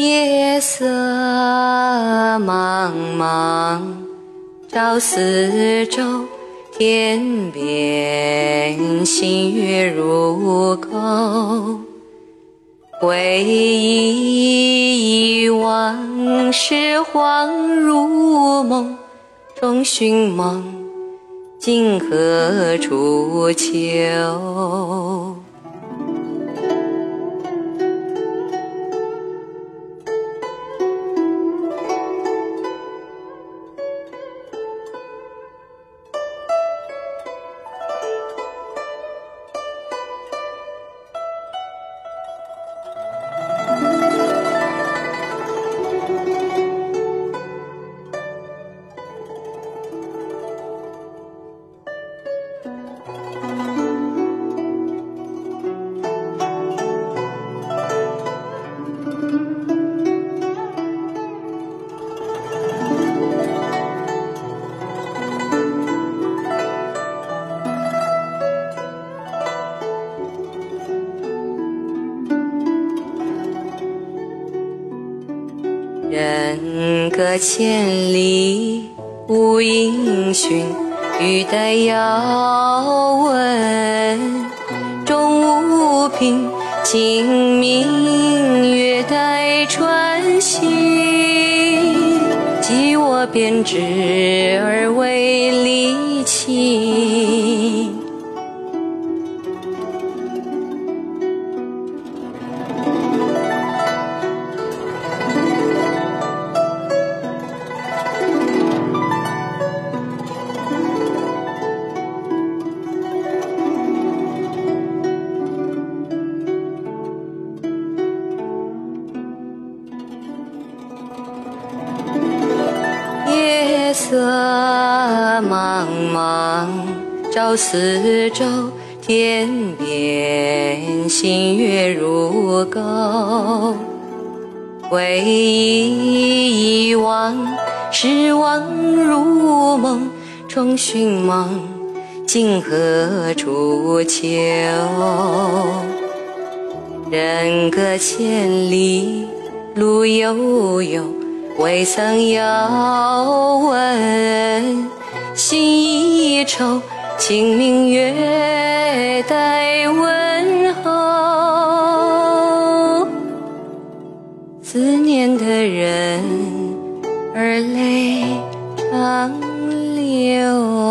夜色茫茫，照四周，天边星月如钩。回忆往事，恍如梦，终寻梦，今何处求？人隔千里无音讯，欲待遥闻终无凭。清明月待穿行，寄我编织而为离情。色茫茫，照四周，天边星月如钩。回忆往事，恍如梦，终寻梦，今何处求？人隔千里，路悠悠。未曾遥问，心已愁，清明月待问候。思念的人儿泪长流。